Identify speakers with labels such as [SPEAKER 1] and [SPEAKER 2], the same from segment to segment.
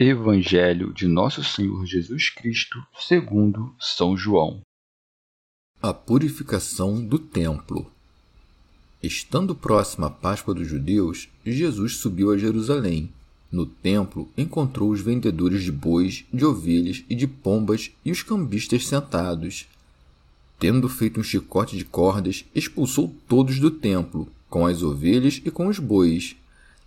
[SPEAKER 1] Evangelho de Nosso Senhor Jesus Cristo, segundo São João.
[SPEAKER 2] A purificação do templo. Estando próxima a Páscoa dos judeus, Jesus subiu a Jerusalém. No templo, encontrou os vendedores de bois, de ovelhas e de pombas e os cambistas sentados. Tendo feito um chicote de cordas, expulsou todos do templo, com as ovelhas e com os bois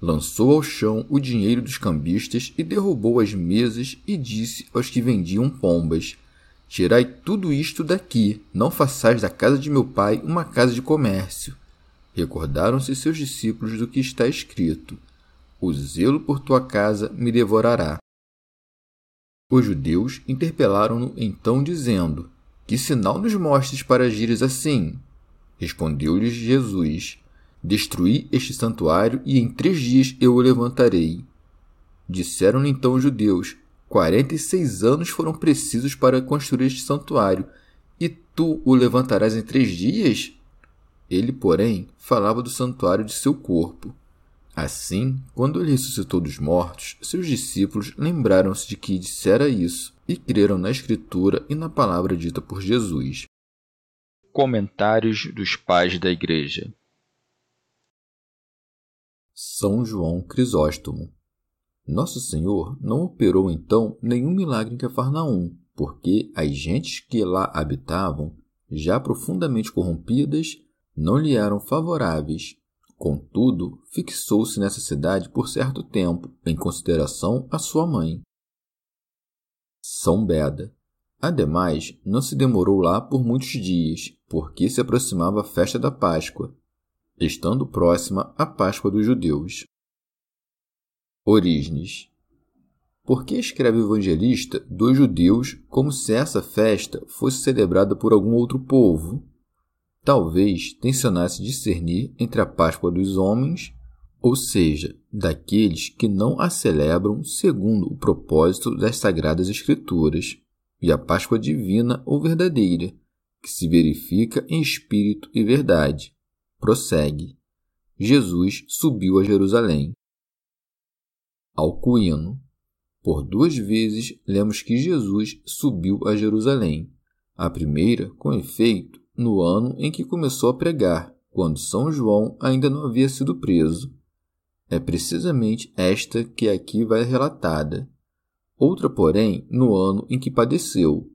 [SPEAKER 2] lançou ao chão o dinheiro dos cambistas e derrubou as mesas e disse aos que vendiam pombas: Tirai tudo isto daqui, não façais da casa de meu pai uma casa de comércio. Recordaram-se seus discípulos do que está escrito: O zelo por tua casa me devorará. Os judeus interpelaram-no então, dizendo: Que sinal nos mostres para agires assim? Respondeu-lhes Jesus: Destruí este santuário e em três dias eu o levantarei. Disseram-lhe então os judeus: Quarenta e seis anos foram precisos para construir este santuário, e tu o levantarás em três dias? Ele, porém, falava do santuário de seu corpo. Assim, quando ele ressuscitou dos mortos, seus discípulos lembraram-se de que dissera isso e creram na Escritura e na palavra dita por Jesus.
[SPEAKER 1] Comentários dos Pais da Igreja
[SPEAKER 2] são João Crisóstomo. Nosso Senhor não operou então nenhum milagre em Cafarnaum, porque as gentes que lá habitavam, já profundamente corrompidas, não lhe eram favoráveis. Contudo, fixou-se nessa cidade por certo tempo, em consideração à sua mãe. São Beda. Ademais, não se demorou lá por muitos dias, porque se aproximava a festa da Páscoa, estando próxima a Páscoa dos judeus. Orígenes. Por que escreve o evangelista dos judeus como se essa festa fosse celebrada por algum outro povo? Talvez tensionasse discernir entre a Páscoa dos homens, ou seja, daqueles que não a celebram segundo o propósito das Sagradas Escrituras, e a Páscoa divina ou verdadeira, que se verifica em espírito e verdade, prossegue. Jesus subiu a Jerusalém. Alcuíno. Por duas vezes lemos que Jesus subiu a Jerusalém. A primeira, com efeito, no ano em que começou a pregar, quando São João ainda não havia sido preso. É precisamente esta que aqui vai relatada. Outra, porém, no ano em que padeceu,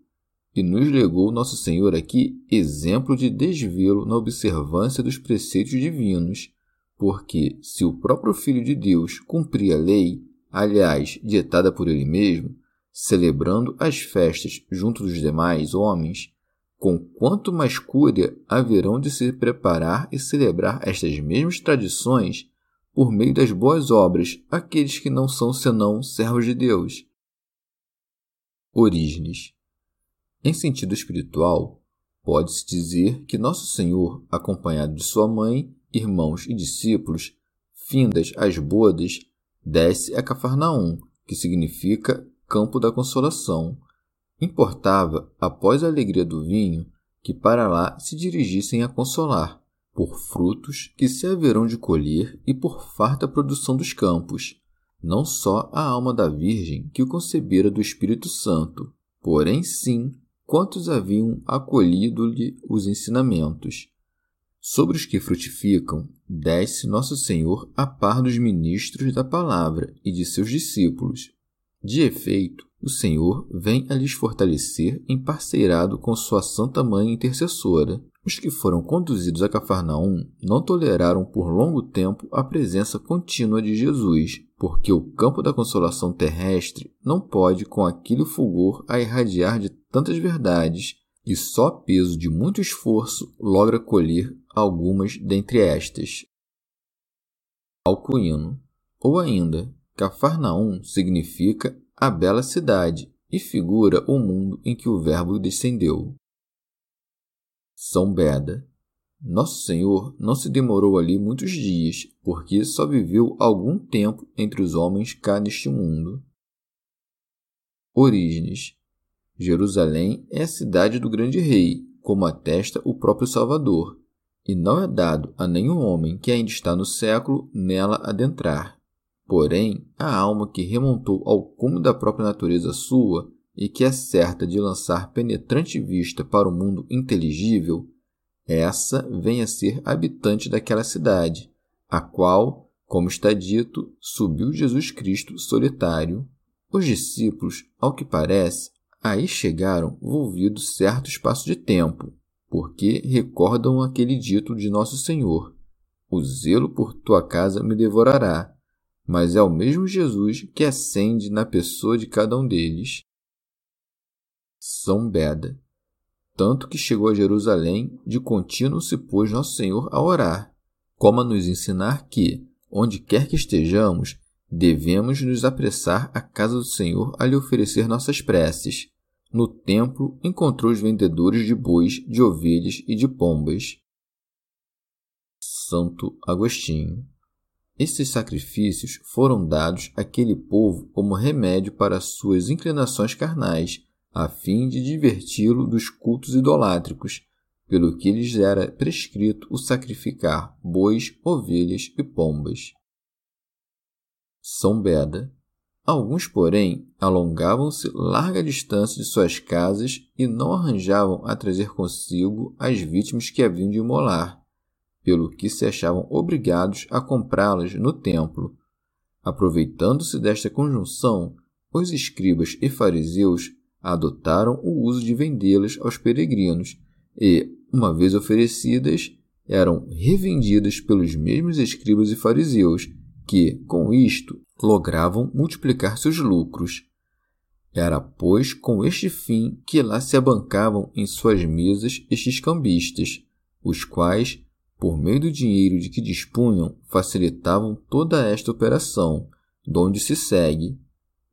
[SPEAKER 2] e nos legou Nosso Senhor aqui exemplo de desvelo na observância dos preceitos divinos, porque se o próprio Filho de Deus cumpria a lei, aliás, dietada por ele mesmo, celebrando as festas junto dos demais homens, com quanto mais cúria haverão de se preparar e celebrar estas mesmas tradições por meio das boas obras aqueles que não são senão servos de Deus. Orígenes em sentido espiritual, pode-se dizer que Nosso Senhor, acompanhado de sua mãe, irmãos e discípulos, findas as bodas, desce a Cafarnaum, que significa campo da consolação. Importava, após a alegria do vinho, que para lá se dirigissem a consolar, por frutos que se haverão de colher e por farta produção dos campos, não só a alma da Virgem que o concebera do Espírito Santo, porém sim quantos haviam acolhido-lhe os ensinamentos. Sobre os que frutificam, desce Nosso Senhor a par dos ministros da palavra e de seus discípulos. De efeito, o Senhor vem a lhes fortalecer em parceirado com sua Santa Mãe intercessora. Os que foram conduzidos a Cafarnaum não toleraram por longo tempo a presença contínua de Jesus, porque o campo da consolação terrestre não pode, com aquele fulgor, a irradiar de tantas verdades, e só peso de muito esforço logra colher algumas dentre estas. Alcuíno, ou ainda, Cafarnaum significa a bela cidade e figura o mundo em que o Verbo descendeu. São Beda. Nosso Senhor não se demorou ali muitos dias, porque só viveu algum tempo entre os homens cá neste mundo. Orígenes. Jerusalém é a cidade do grande rei, como atesta o próprio Salvador, e não é dado a nenhum homem que ainda está no século nela adentrar. Porém, a alma que remontou ao cume da própria natureza sua e que é certa de lançar penetrante vista para o mundo inteligível, essa vem a ser habitante daquela cidade, a qual, como está dito, subiu Jesus Cristo solitário. Os discípulos, ao que parece, aí chegaram volvido certo espaço de tempo, porque recordam aquele dito de Nosso Senhor: O zelo por tua casa me devorará mas é o mesmo Jesus que ascende na pessoa de cada um deles. São Beda. Tanto que chegou a Jerusalém, de contínuo se pôs Nosso Senhor a orar, como a nos ensinar que, onde quer que estejamos, devemos nos apressar à casa do Senhor a lhe oferecer nossas preces. No templo encontrou os vendedores de bois, de ovelhas e de pombas. Santo Agostinho esses sacrifícios foram dados àquele povo como remédio para suas inclinações carnais, a fim de diverti-lo dos cultos idolátricos, pelo que lhes era prescrito o sacrificar bois, ovelhas e pombas. São Beda. Alguns, porém, alongavam-se larga distância de suas casas e não arranjavam a trazer consigo as vítimas que haviam de imolar, pelo que se achavam obrigados a comprá-las no templo. Aproveitando-se desta conjunção, os escribas e fariseus adotaram o uso de vendê-las aos peregrinos e, uma vez oferecidas, eram revendidas pelos mesmos escribas e fariseus, que, com isto, logravam multiplicar seus lucros. Era, pois, com este fim que lá se abancavam em suas mesas estes cambistas, os quais, por meio do dinheiro de que dispunham, facilitavam toda esta operação, donde se segue,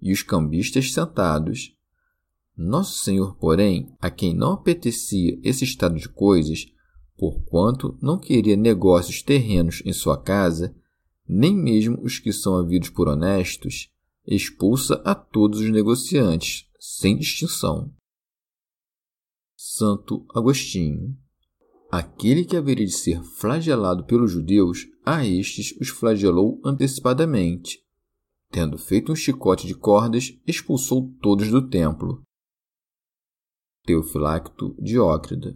[SPEAKER 2] e os cambistas sentados. Nosso Senhor, porém, a quem não apetecia esse estado de coisas, porquanto não queria negócios terrenos em sua casa, nem mesmo os que são havidos por honestos, expulsa a todos os negociantes, sem distinção. Santo Agostinho Aquele que haveria de ser flagelado pelos judeus, a estes os flagelou antecipadamente. Tendo feito um chicote de cordas, expulsou todos do templo. Teofilacto Diócrida.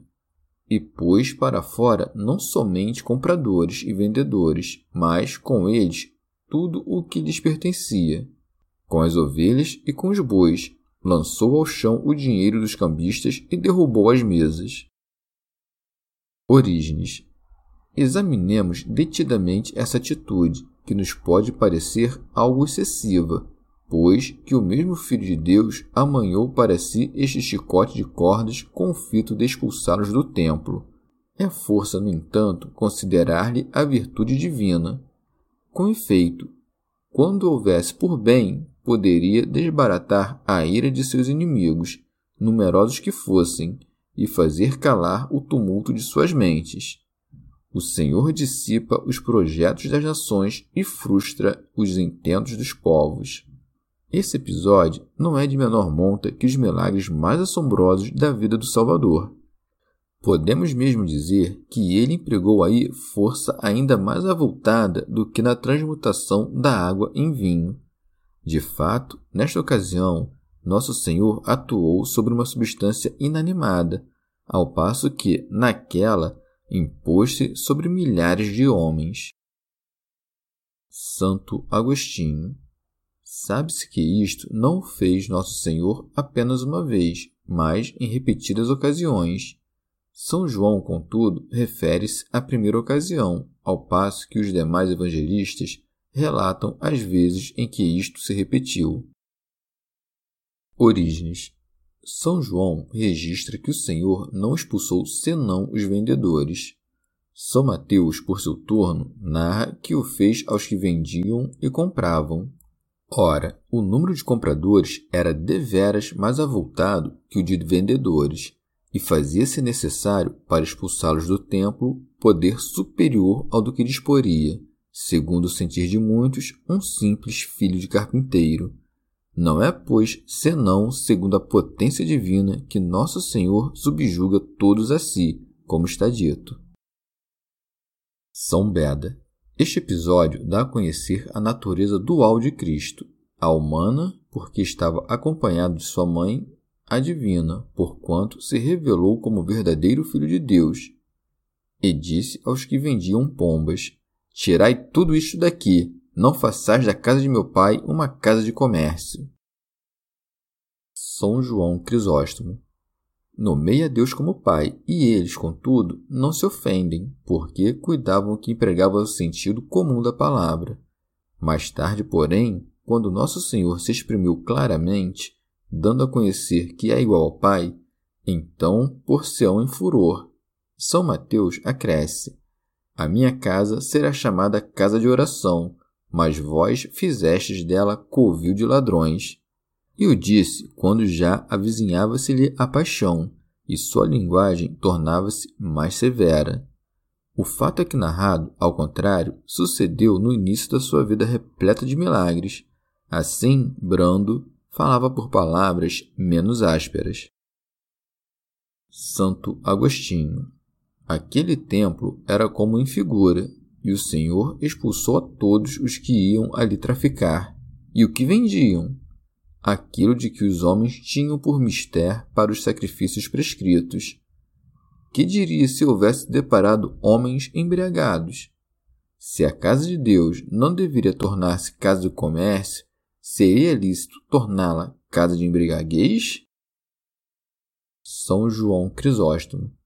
[SPEAKER 2] E pôs para fora não somente compradores e vendedores, mas com eles tudo o que lhes pertencia. Com as ovelhas e com os bois, lançou ao chão o dinheiro dos cambistas e derrubou as mesas. Orígenes. Examinemos detidamente essa atitude, que nos pode parecer algo excessiva, pois que o mesmo Filho de Deus amanhou para si este chicote de cordas com o fito de expulsá-los do templo. É força, no entanto, considerar-lhe a virtude divina. Com efeito, quando houvesse por bem, poderia desbaratar a ira de seus inimigos, numerosos que fossem, e fazer calar o tumulto de suas mentes. O Senhor dissipa os projetos das nações e frustra os intentos dos povos. Esse episódio não é de menor monta que os milagres mais assombrosos da vida do Salvador. Podemos mesmo dizer que ele empregou aí força ainda mais avultada do que na transmutação da água em vinho. De fato, nesta ocasião, nosso Senhor atuou sobre uma substância inanimada, ao passo que, naquela, impôs-se sobre milhares de homens. Santo Agostinho. Sabe-se que isto não fez Nosso Senhor apenas uma vez, mas em repetidas ocasiões. São João, contudo, refere-se à primeira ocasião, ao passo que os demais evangelistas relatam as vezes em que isto se repetiu. Origens São João registra que o Senhor não expulsou senão os vendedores. São Mateus, por seu turno, narra que o fez aos que vendiam e compravam. Ora, o número de compradores era deveras mais avultado que o de vendedores, e fazia-se necessário, para expulsá-los do templo, poder superior ao do que disporia, segundo o sentir de muitos, um simples filho de carpinteiro. Não é, pois, senão segundo a potência divina que nosso Senhor subjuga todos a si, como está dito. São Beda. Este episódio dá a conhecer a natureza dual de Cristo, a humana, porque estava acompanhado de sua mãe, a divina, porquanto se revelou como verdadeiro Filho de Deus. E disse aos que vendiam pombas: Tirai tudo isto daqui, não façais da casa de meu pai uma casa de comércio. São João Crisóstomo. Nomeia Deus como Pai, e eles, contudo, não se ofendem, porque cuidavam que empregava o sentido comum da palavra. Mais tarde, porém, quando Nosso Senhor se exprimiu claramente, dando a conhecer que é igual ao Pai, então por-se-ão em furor. São Mateus acresce: a minha casa será chamada casa de oração, mas vós fizestes dela covil de ladrões. E o disse quando já avizinhava-se-lhe a paixão, e sua linguagem tornava-se mais severa. O fato aqui narrado, ao contrário, sucedeu no início da sua vida repleta de milagres. Assim, brando, falava por palavras menos ásperas. Santo Agostinho Aquele templo era como em figura, e o Senhor expulsou a todos os que iam ali traficar. E o que vendiam? Aquilo de que os homens tinham por mister para os sacrifícios prescritos. Que diria se houvesse deparado homens embriagados? Se a casa de Deus não deveria tornar-se casa de comércio, seria lícito torná-la casa de embriaguez? São João Crisóstomo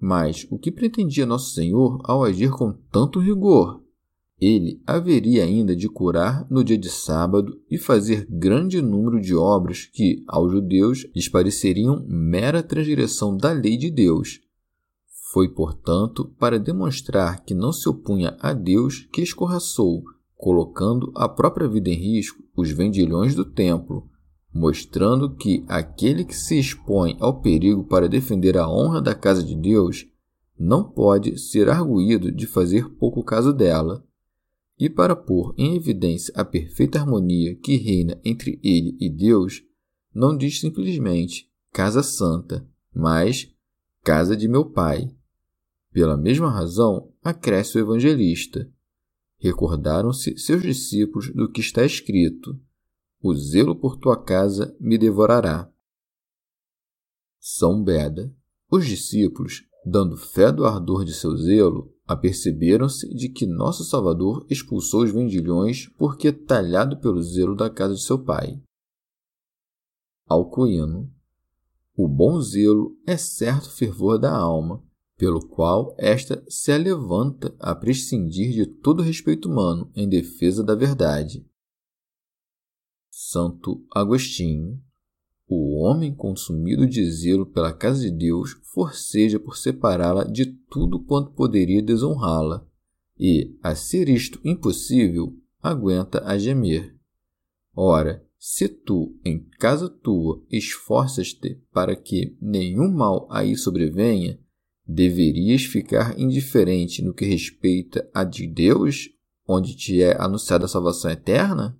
[SPEAKER 2] mas o que pretendia Nosso Senhor ao agir com tanto rigor? Ele haveria ainda de curar no dia de sábado e fazer grande número de obras que, aos judeus, lhes pareceriam mera transgressão da lei de Deus. Foi, portanto, para demonstrar que não se opunha a Deus que escorraçou, colocando a própria vida em risco, os vendilhões do templo, mostrando que aquele que se expõe ao perigo para defender a honra da casa de Deus não pode ser arguído de fazer pouco caso dela. E para pôr em evidência a perfeita harmonia que reina entre ele e Deus, não diz simplesmente casa santa, mas casa de meu pai. Pela mesma razão, acresce o evangelista. Recordaram-se seus discípulos do que está escrito: o zelo por tua casa me devorará. São Beda. Os discípulos, dando fé do ardor de seu zelo, aperceberam-se de que nosso Salvador expulsou os vendilhões porque talhado pelo zelo da casa de seu pai. Alcuíno. O bom zelo é certo fervor da alma, pelo qual esta se alevanta a prescindir de todo respeito humano em defesa da verdade. Santo Agostinho. O homem consumido de zelo pela casa de Deus forceja por separá-la de tudo quanto poderia desonrá-la, e, a ser isto impossível, aguenta a gemer. Ora, se tu, em casa tua, esforças-te para que nenhum mal aí sobrevenha, deverias ficar indiferente no que respeita a de Deus, onde te é anunciada a salvação eterna?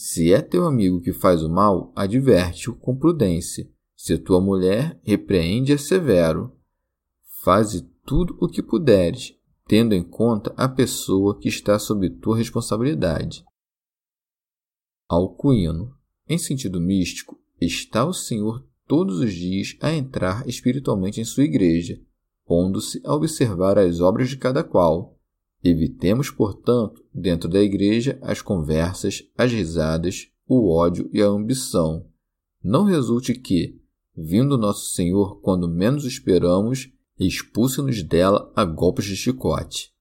[SPEAKER 2] Se é teu amigo que faz o mal, adverte-o com prudência. Se tua mulher, repreende-a severo. Faze tudo o que puderes, tendo em conta a pessoa que está sob tua responsabilidade. Alcuíno. Em sentido místico, está o Senhor todos os dias a entrar espiritualmente em sua igreja, pondo-se a observar as obras de cada qual, Evitemos, portanto, dentro da igreja, as conversas, as risadas, o ódio e a ambição. Não resulte que, vindo nosso Senhor quando menos esperamos, expulse-nos dela a golpes de chicote.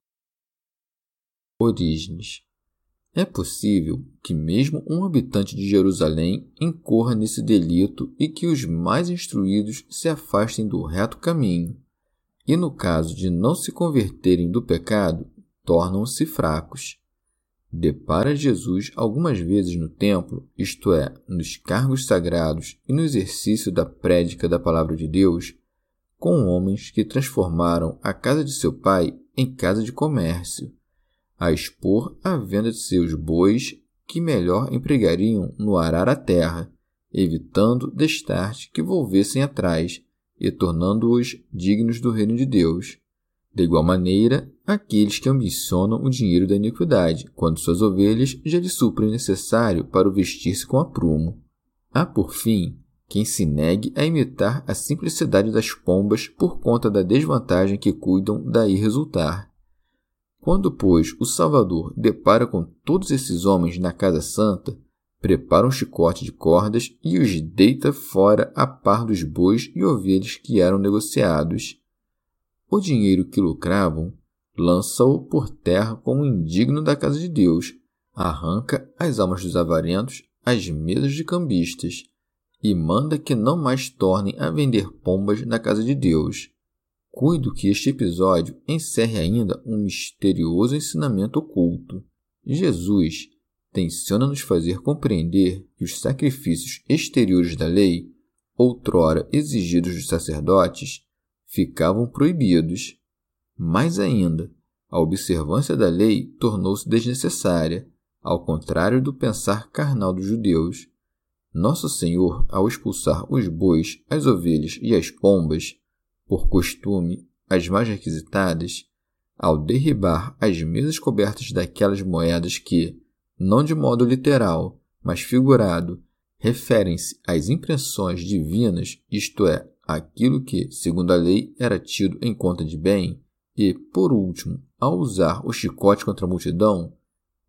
[SPEAKER 2] Orígenes é possível que mesmo um habitante de Jerusalém incorra nesse delito e que os mais instruídos se afastem do reto caminho, e no caso de não se converterem do pecado, tornam-se fracos. Depara Jesus algumas vezes no templo, isto é, nos cargos sagrados e no exercício da prédica da palavra de Deus, com homens que transformaram a casa de seu pai em casa de comércio a expor a venda de seus bois que melhor empregariam no arar a terra, evitando destarte que volvessem atrás e tornando-os dignos do reino de Deus. De igual maneira, aqueles que ambicionam o dinheiro da iniquidade, quando suas ovelhas já lhe suprem o necessário para o vestir-se com aprumo. Há, por fim, quem se negue a imitar a simplicidade das pombas por conta da desvantagem que cuidam daí resultar. Quando, pois, o Salvador depara com todos esses homens na Casa Santa, prepara um chicote de cordas e os deita fora a par dos bois e ovelhas que eram negociados. O dinheiro que lucravam lança-o por terra como indigno da casa de Deus, arranca as almas dos avarentos às mesas de cambistas e manda que não mais tornem a vender pombas na casa de Deus. Cuido que este episódio encerre ainda um misterioso ensinamento oculto. Jesus tenciona nos fazer compreender que os sacrifícios exteriores da lei, outrora exigidos dos sacerdotes, ficavam proibidos. Mais ainda, a observância da lei tornou-se desnecessária, ao contrário do pensar carnal dos judeus. Nosso Senhor, ao expulsar os bois, as ovelhas e as pombas, por costume, as mais requisitadas, ao derribar as mesas cobertas daquelas moedas que, não de modo literal, mas figurado, referem-se às impressões divinas, isto é, aquilo que, segundo a lei, era tido em conta de bem, e, por último, ao usar o chicote contra a multidão,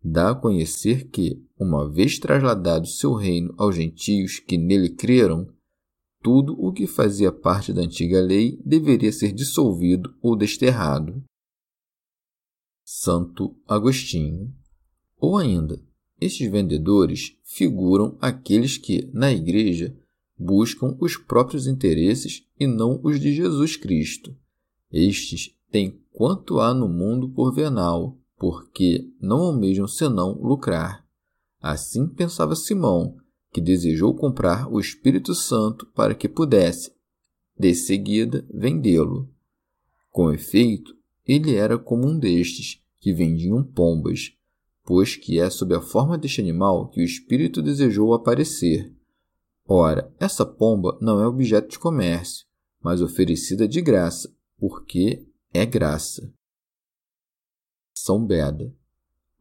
[SPEAKER 2] dá a conhecer que, uma vez trasladado seu reino aos gentios que nele creram, tudo o que fazia parte da antiga lei deveria ser dissolvido ou desterrado. Santo Agostinho. Ou ainda, estes vendedores figuram aqueles que, na Igreja, buscam os próprios interesses e não os de Jesus Cristo. Estes têm quanto há no mundo por venal, porque não almejam senão lucrar. Assim pensava Simão, que desejou comprar o Espírito Santo para que pudesse, de seguida, vendê-lo. Com efeito, ele era como um destes que vendiam pombas, pois que é sob a forma deste animal que o Espírito desejou aparecer. Ora, essa pomba não é objeto de comércio, mas oferecida de graça, porque é graça. São Beda.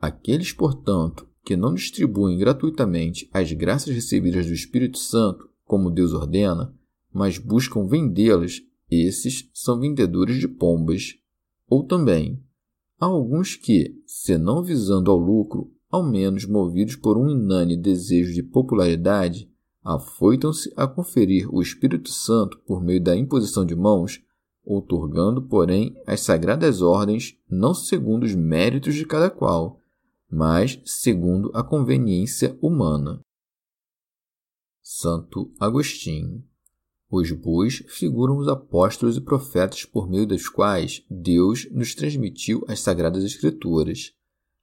[SPEAKER 2] Aqueles, portanto, que não distribuem gratuitamente as graças recebidas do Espírito Santo, como Deus ordena, mas buscam vendê-las, esses são vendedores de pombas. Ou também, há alguns que, se não visando ao lucro, ao menos movidos por um inane desejo de popularidade, afoitam-se a conferir o Espírito Santo por meio da imposição de mãos, outorgando, porém, as sagradas ordens não segundo os méritos de cada qual, mas segundo a conveniência humana. Santo Agostinho. Os bois figuram os apóstolos e profetas por meio dos quais Deus nos transmitiu as Sagradas Escrituras.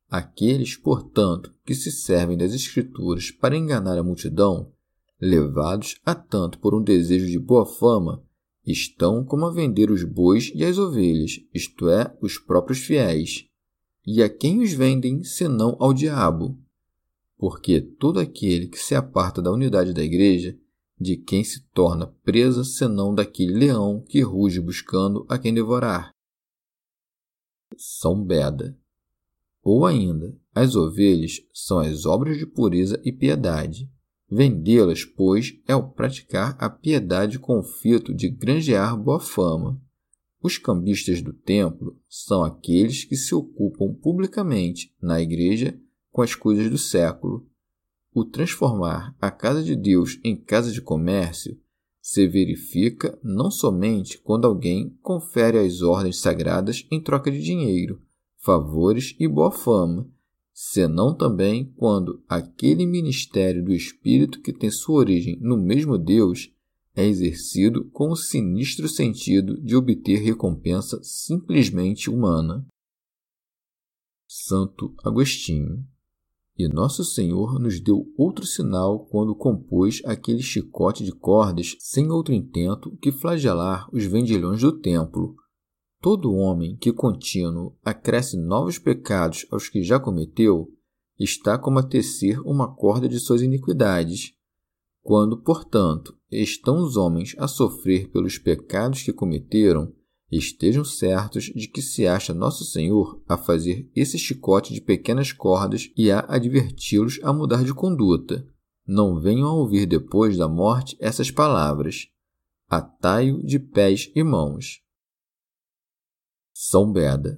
[SPEAKER 2] Aqueles, portanto, que se servem das Escrituras para enganar a multidão, levados a tanto por um desejo de boa fama, estão como a vender os bois e as ovelhas, isto é, os próprios fiéis. E a quem os vendem, senão ao diabo? Porque todo aquele que se aparta da unidade da igreja, de quem se torna presa, senão daquele leão que ruge buscando a quem devorar? São Beda. Ou ainda, as ovelhas são as obras de pureza e piedade. Vendê-las, pois, é o praticar a piedade com o fito de granjear boa fama. Os cambistas do templo são aqueles que se ocupam publicamente na igreja com as coisas do século. O transformar a casa de Deus em casa de comércio se verifica não somente quando alguém confere as ordens sagradas em troca de dinheiro, favores e boa fama, senão também quando aquele ministério do Espírito que tem sua origem no mesmo Deus é exercido com o sinistro sentido de obter recompensa simplesmente humana. Santo Agostinho. E Nosso Senhor nos deu outro sinal quando compôs aquele chicote de cordas sem outro intento que flagelar os vendilhões do templo. Todo homem que contínuo acresce novos pecados aos que já cometeu está como a tecer uma corda de suas iniquidades. Quando, portanto, estão os homens a sofrer pelos pecados que cometeram, estejam certos de que se acha Nosso Senhor a fazer esse chicote de pequenas cordas e a adverti-los a mudar de conduta. Não venham a ouvir depois da morte essas palavras: Atai-o de pés e mãos. São Beda.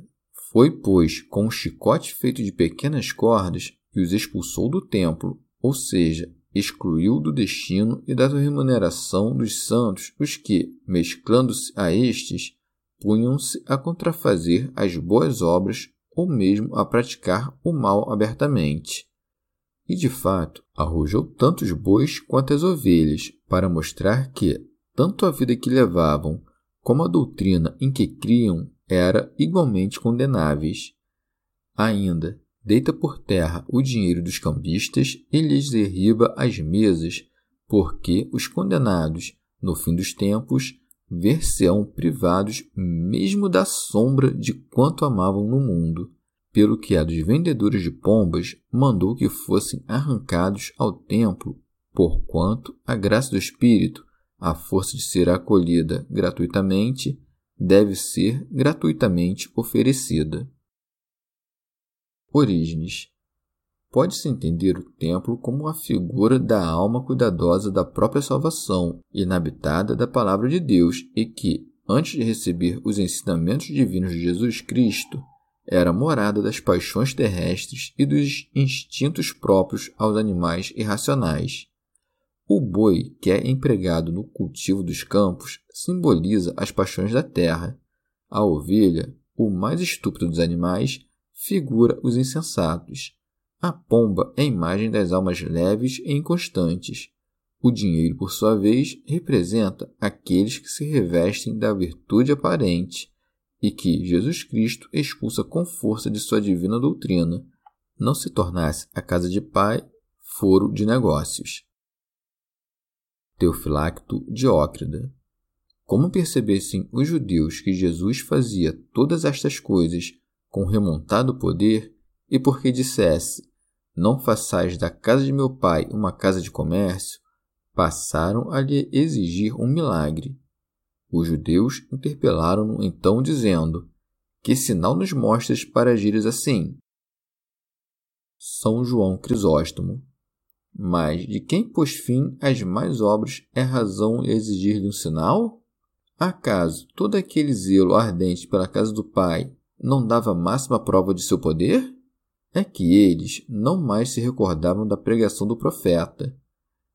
[SPEAKER 2] Foi, pois, com um chicote feito de pequenas cordas que os expulsou do templo, ou seja, excluiu do destino e da remuneração dos santos os que, mesclando-se a estes, punham-se a contrafazer as boas obras ou mesmo a praticar o mal abertamente. E de fato, arrojou tanto os bois quanto as ovelhas, para mostrar que tanto a vida que levavam como a doutrina em que criam era igualmente condenáveis. Ainda, deita por terra o dinheiro dos cambistas e lhes derriba as mesas, porque os condenados, no fim dos tempos, ver-se-ão privados mesmo da sombra de quanto amavam no mundo, pelo que a dos vendedores de pombas mandou que fossem arrancados ao templo, porquanto a graça do Espírito, a força de ser acolhida gratuitamente, deve ser gratuitamente oferecida. Orígenes. Pode-se entender o templo como a figura da alma cuidadosa da própria salvação, inabitada da palavra de Deus, e que, antes de receber os ensinamentos divinos de Jesus Cristo, era morada das paixões terrestres e dos instintos próprios aos animais irracionais. O boi, que é empregado no cultivo dos campos, simboliza as paixões da terra. A ovelha, o mais estúpido dos animais, figura os insensatos. A pomba é a imagem das almas leves e inconstantes. O dinheiro, por sua vez, representa aqueles que se revestem da virtude aparente e que Jesus Cristo expulsa com força de sua divina doutrina, não se tornasse a casa de pai foro de negócios. Teofilacto Diócrida Como percebessem os judeus que Jesus fazia todas estas coisas com remontado poder, e porque dissesse: Não façais da casa de meu pai uma casa de comércio, passaram a lhe exigir um milagre. Os judeus interpelaram-no então, dizendo: Que sinal nos mostras para agires assim? São João Crisóstomo. Mas de quem pôs fim às mais obras é razão exigir-lhe um sinal? Acaso todo aquele zelo ardente pela casa do Pai não dava máxima prova de seu poder? É que eles não mais se recordavam da pregação do profeta,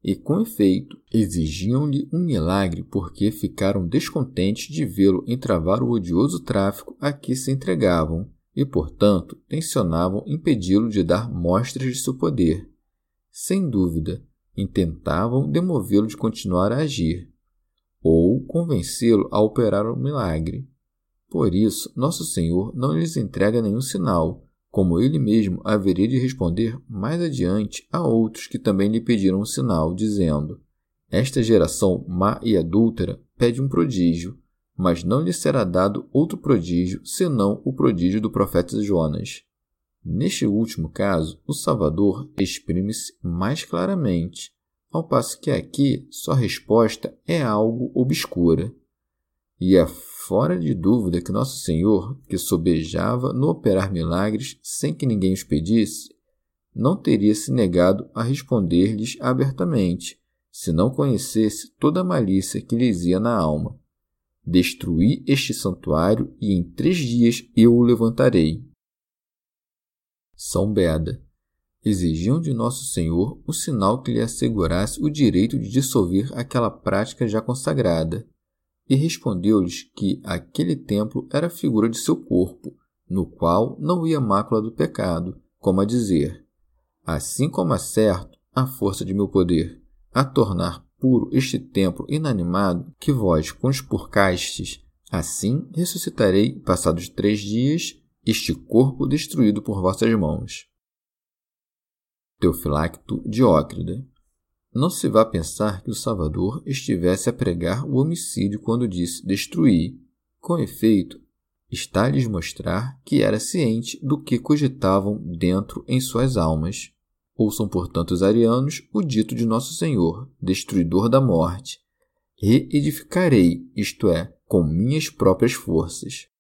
[SPEAKER 2] e com efeito exigiam-lhe um milagre porque ficaram descontentes de vê-lo entravar o odioso tráfico a que se entregavam, e, portanto, tensionavam impedi-lo de dar mostras de seu poder. Sem dúvida, intentavam demovê-lo de continuar a agir, ou convencê-lo a operar o um milagre. Por isso, nosso Senhor não lhes entrega nenhum sinal, como ele mesmo haveria de responder mais adiante a outros que também lhe pediram um sinal, dizendo: Esta geração má e adúltera pede um prodígio, mas não lhe será dado outro prodígio senão o prodígio do profeta Jonas. Neste último caso, o Salvador exprime-se mais claramente, ao passo que aqui sua resposta é algo obscura. E é fora de dúvida que Nosso Senhor, que sobejava no operar milagres sem que ninguém os pedisse, não teria se negado a responder-lhes abertamente, se não conhecesse toda a malícia que lhes ia na alma. Destruí este santuário e em três dias eu o levantarei. São Beda. Exigiam de Nosso Senhor o sinal que lhe assegurasse o direito de dissolver aquela prática já consagrada, e respondeu-lhes que aquele templo era a figura de seu corpo, no qual não ia mácula do pecado, como a dizer: Assim como é certo a força de meu poder a tornar puro este templo inanimado que vós conspurcastes, assim ressuscitarei, passados três dias, este corpo destruído por vossas mãos. Teofilacto Diócrida Não se vá pensar que o Salvador estivesse a pregar o homicídio quando disse destruir. Com efeito, está a lhes mostrar que era ciente do que cogitavam dentro em suas almas. Ouçam, portanto, os arianos o dito de Nosso Senhor, destruidor da morte: Reedificarei, isto é, com minhas próprias forças.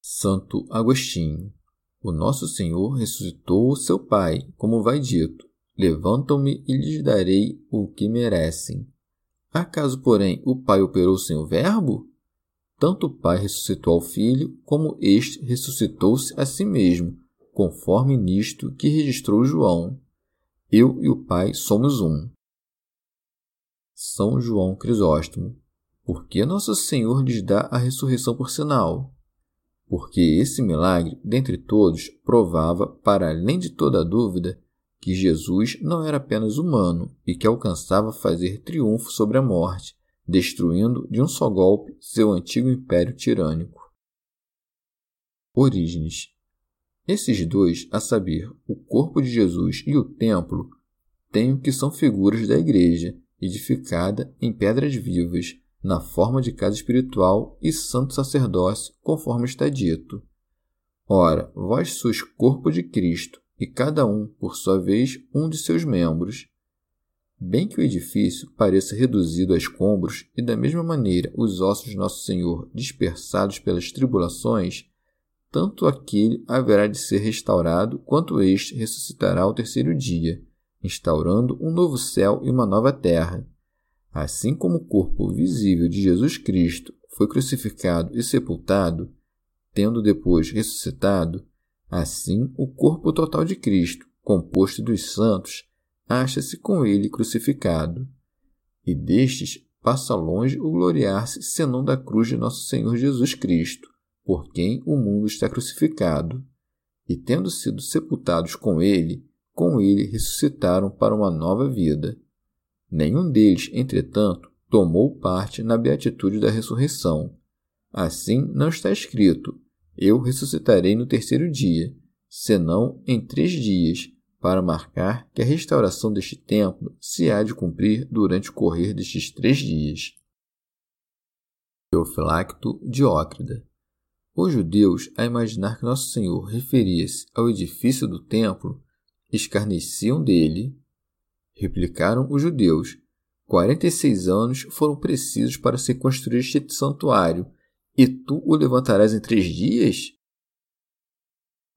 [SPEAKER 2] Santo Agostinho. O Nosso Senhor ressuscitou o seu Pai, como vai dito: Levantam-me e lhes darei o que merecem. Acaso, porém, o Pai operou sem o Verbo? Tanto o Pai ressuscitou ao Filho, como este ressuscitou-se a si mesmo conforme nisto que registrou João. Eu e o Pai somos um. São João Crisóstomo. Por que Nosso Senhor lhes dá a ressurreição por sinal? Porque esse milagre, dentre todos, provava, para além de toda dúvida, que Jesus não era apenas humano e que alcançava fazer triunfo sobre a morte, destruindo de um só golpe seu antigo império tirânico. Orígenes esses dois, a saber, o corpo de Jesus e o templo, têm o que são figuras da igreja, edificada em pedras vivas, na forma de casa espiritual e santo sacerdócio, conforme está dito. Ora, vós sois corpo de Cristo, e cada um, por sua vez, um de seus membros. Bem que o edifício pareça reduzido a escombros, e da mesma maneira os ossos de Nosso Senhor dispersados pelas tribulações, tanto aquele haverá de ser restaurado, quanto este ressuscitará ao terceiro dia, instaurando um novo céu e uma nova terra. Assim como o corpo visível de Jesus Cristo foi crucificado e sepultado, tendo depois ressuscitado, assim o corpo total de Cristo, composto dos santos, acha-se com ele crucificado. E destes passa longe o gloriar-se senão da cruz de nosso Senhor Jesus Cristo por quem o mundo está crucificado, e tendo sido sepultados com ele, com ele ressuscitaram para uma nova vida. Nenhum deles, entretanto, tomou parte na beatitude da ressurreição. Assim não está escrito: Eu ressuscitarei no terceiro dia, senão em três dias, para marcar que a restauração deste templo se há de cumprir durante o correr destes três dias. Teofilacto Diócrida os judeus, a imaginar que Nosso Senhor referia-se ao edifício do templo, escarneciam dele. Replicaram os judeus: Quarenta e seis anos foram precisos para se construir este santuário, e tu o levantarás em três dias?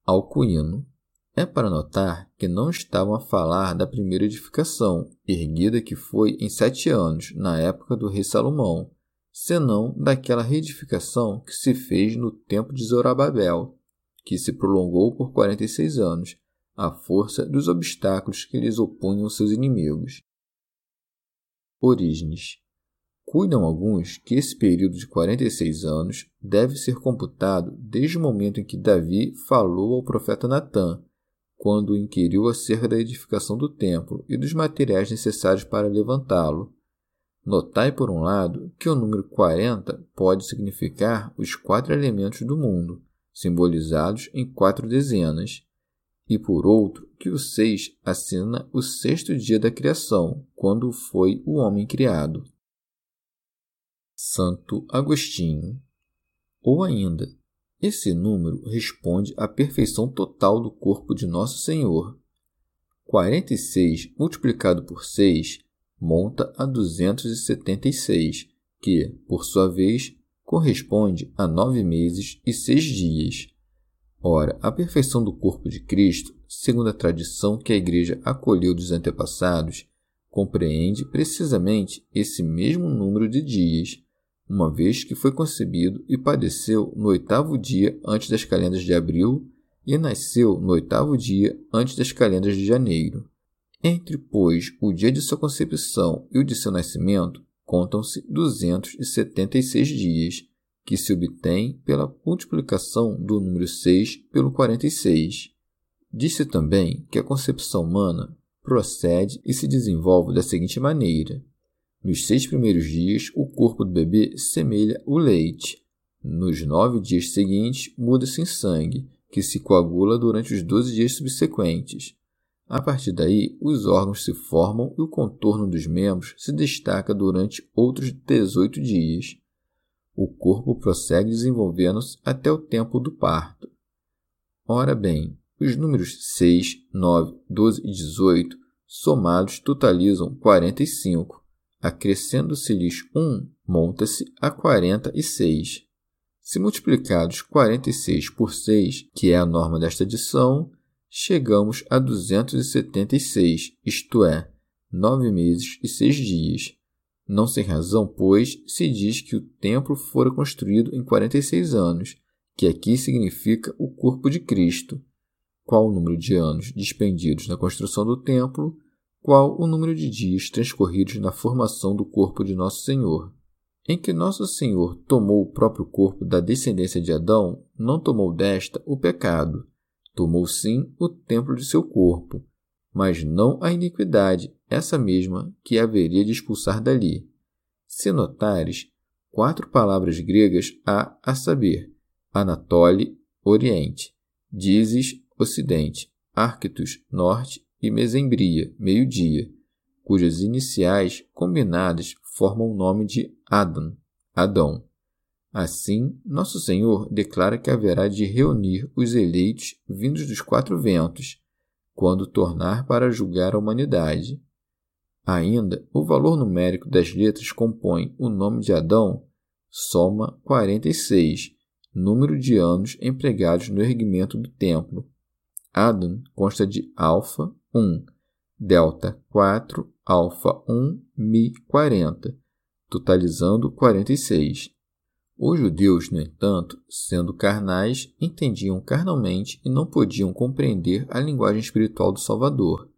[SPEAKER 2] Alcuíno. É para notar que não estavam a falar da primeira edificação, erguida que foi em sete anos, na época do rei Salomão, senão daquela reedificação que se fez no tempo de Zorobabel, que se prolongou por 46 anos, à força dos obstáculos que lhes opunham seus inimigos. Orígenes. Cuidam alguns que esse período de 46 anos deve ser computado desde o momento em que Davi falou ao profeta Natã, quando o inquiriu acerca da edificação do templo e dos materiais necessários para levantá-lo, Notai, por um lado, que o número 40 pode significar os quatro elementos do mundo, simbolizados em quatro dezenas, e por outro, que o 6 assina o sexto dia da criação, quando foi o homem criado. Santo Agostinho. Ou ainda, esse número responde à perfeição total do corpo de Nosso Senhor. 46 multiplicado por 6 monta a 276, que, por sua vez, corresponde a nove meses e seis dias. Ora, a perfeição do corpo de Cristo, segundo a tradição que a Igreja acolheu dos antepassados, compreende precisamente esse mesmo número de dias, uma vez que foi concebido e padeceu no oitavo dia antes das calendas de abril e nasceu no oitavo dia antes das calendas de janeiro. Entre, pois, o dia de sua concepção e o de seu nascimento, contam-se 276 dias, que se obtém pela multiplicação do número 6 pelo 46. Disse também que a concepção humana procede e se desenvolve da seguinte maneira: nos seis primeiros dias, o corpo do bebê semelha o leite. Nos nove dias seguintes, muda-se em sangue, que se coagula durante os doze dias subsequentes. A partir daí, os órgãos se formam e o contorno dos membros se destaca durante outros 18 dias. O corpo prossegue desenvolvendo-se até o tempo do parto. Ora bem, os números 6, 9, 12 e 18 somados totalizam 45. Acrescendo-se-lhes 1, monta-se a 46. Se multiplicados 46 por 6, que é a norma desta adição, chegamos a 276, isto é, nove meses e seis dias. Não sem razão, pois, se diz que o templo fora construído em 46 anos, que aqui significa o corpo de Cristo. Qual o número de anos despendidos na construção do templo, qual o número de dias transcorridos na formação do corpo de Nosso Senhor. Em que Nosso Senhor tomou o próprio corpo da descendência de Adão, não tomou desta o pecado, tomou sim o templo de seu corpo, mas não a iniquidade, essa mesma que haveria de expulsar dali. Se notares, quatro palavras gregas há a saber: Anatole, Oriente, Dizes, Ocidente, Arctus, Norte e Mesembria, meio-dia, cujas iniciais combinadas formam o nome de Adam, Adão. Assim, Nosso Senhor declara que haverá de reunir os eleitos vindos dos quatro ventos, quando tornar para julgar a humanidade. Ainda, o valor numérico das letras compõe o nome de Adão, soma 46, número de anos empregados no erguimento do templo. Adam consta de alfa, 1, delta 4, alfa 1, mi 40, totalizando 46. Os judeus, no entanto, sendo carnais, entendiam carnalmente e não podiam compreender a linguagem espiritual do Salvador.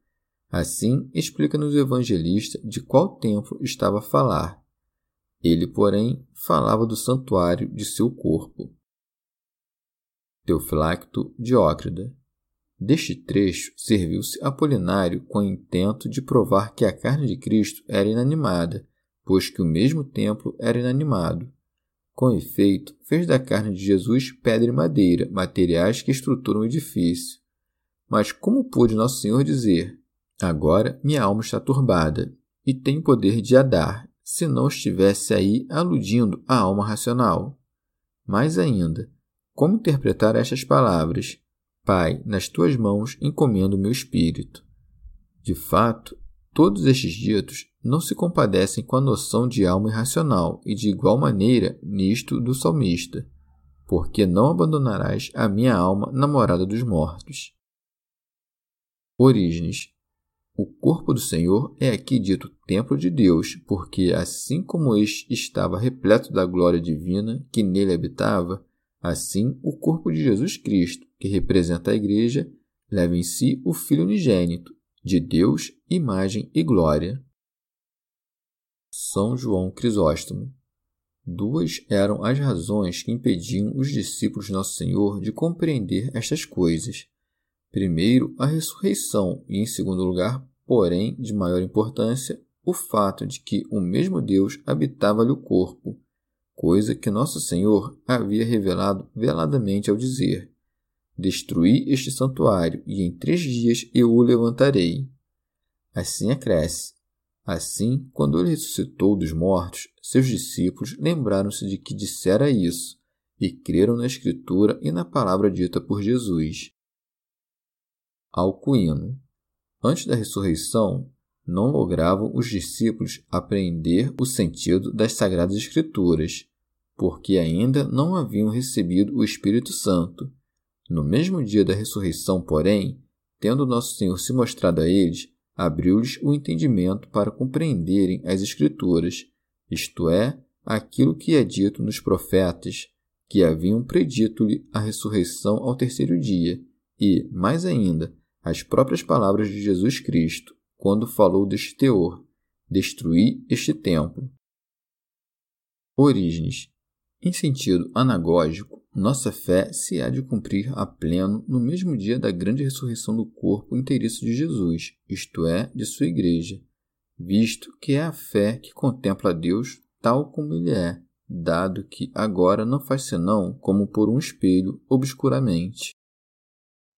[SPEAKER 2] Assim, explica-nos o evangelista de qual templo estava a falar. Ele, porém, falava do santuário de seu corpo. Teofilacto Diócrida Deste trecho serviu-se Apolinário com o intento de provar que a carne de Cristo era inanimada, pois que o mesmo templo era inanimado. Com efeito, fez da carne de Jesus pedra e madeira, materiais que estruturam o edifício. Mas como pôde Nosso Senhor dizer: Agora minha alma está turbada e tem poder de adar, se não estivesse aí aludindo à alma racional? Mais ainda, como interpretar estas palavras? Pai, nas tuas mãos encomendo meu espírito. De fato, todos estes ditos não se compadecem com a noção de alma irracional e de igual maneira nisto do salmista, porque não abandonarás a minha alma na morada dos mortos. Orígenes. O corpo do Senhor é aqui dito templo de Deus, porque assim como este estava repleto da glória divina que nele habitava, Assim, o corpo de Jesus Cristo, que representa a Igreja, leva em si o Filho unigênito, de Deus, imagem e glória. São João Crisóstomo. Duas eram as razões que impediam os discípulos de Nosso Senhor de compreender estas coisas. Primeiro, a ressurreição, e em segundo lugar, porém de maior importância, o fato de que o mesmo Deus habitava-lhe o corpo, coisa que Nosso Senhor havia revelado veladamente ao dizer: Destruí este santuário, e em três dias eu o levantarei. Assim acresce. Assim, quando ele ressuscitou dos mortos, seus discípulos lembraram-se de que dissera isso e creram na Escritura e na palavra dita por Jesus. Alcuíno. Antes da ressurreição, não logravam os discípulos apreender o sentido das Sagradas Escrituras, porque ainda não haviam recebido o Espírito Santo. No mesmo dia da ressurreição, porém, tendo Nosso Senhor se mostrado a eles, abriu-lhes o entendimento para compreenderem as Escrituras, isto é, aquilo que é dito nos profetas, que haviam predito-lhe a ressurreição ao terceiro dia, e, mais ainda, as próprias palavras de Jesus Cristo, quando falou deste teor: destruir este templo. Orígenes. Em sentido anagógico, nossa fé se há de cumprir a pleno no mesmo dia da grande ressurreição do corpo inteiriço de Jesus, isto é, de sua Igreja, visto que é a fé que contempla a Deus tal como ele é, dado que agora não faz senão como por um espelho obscuramente.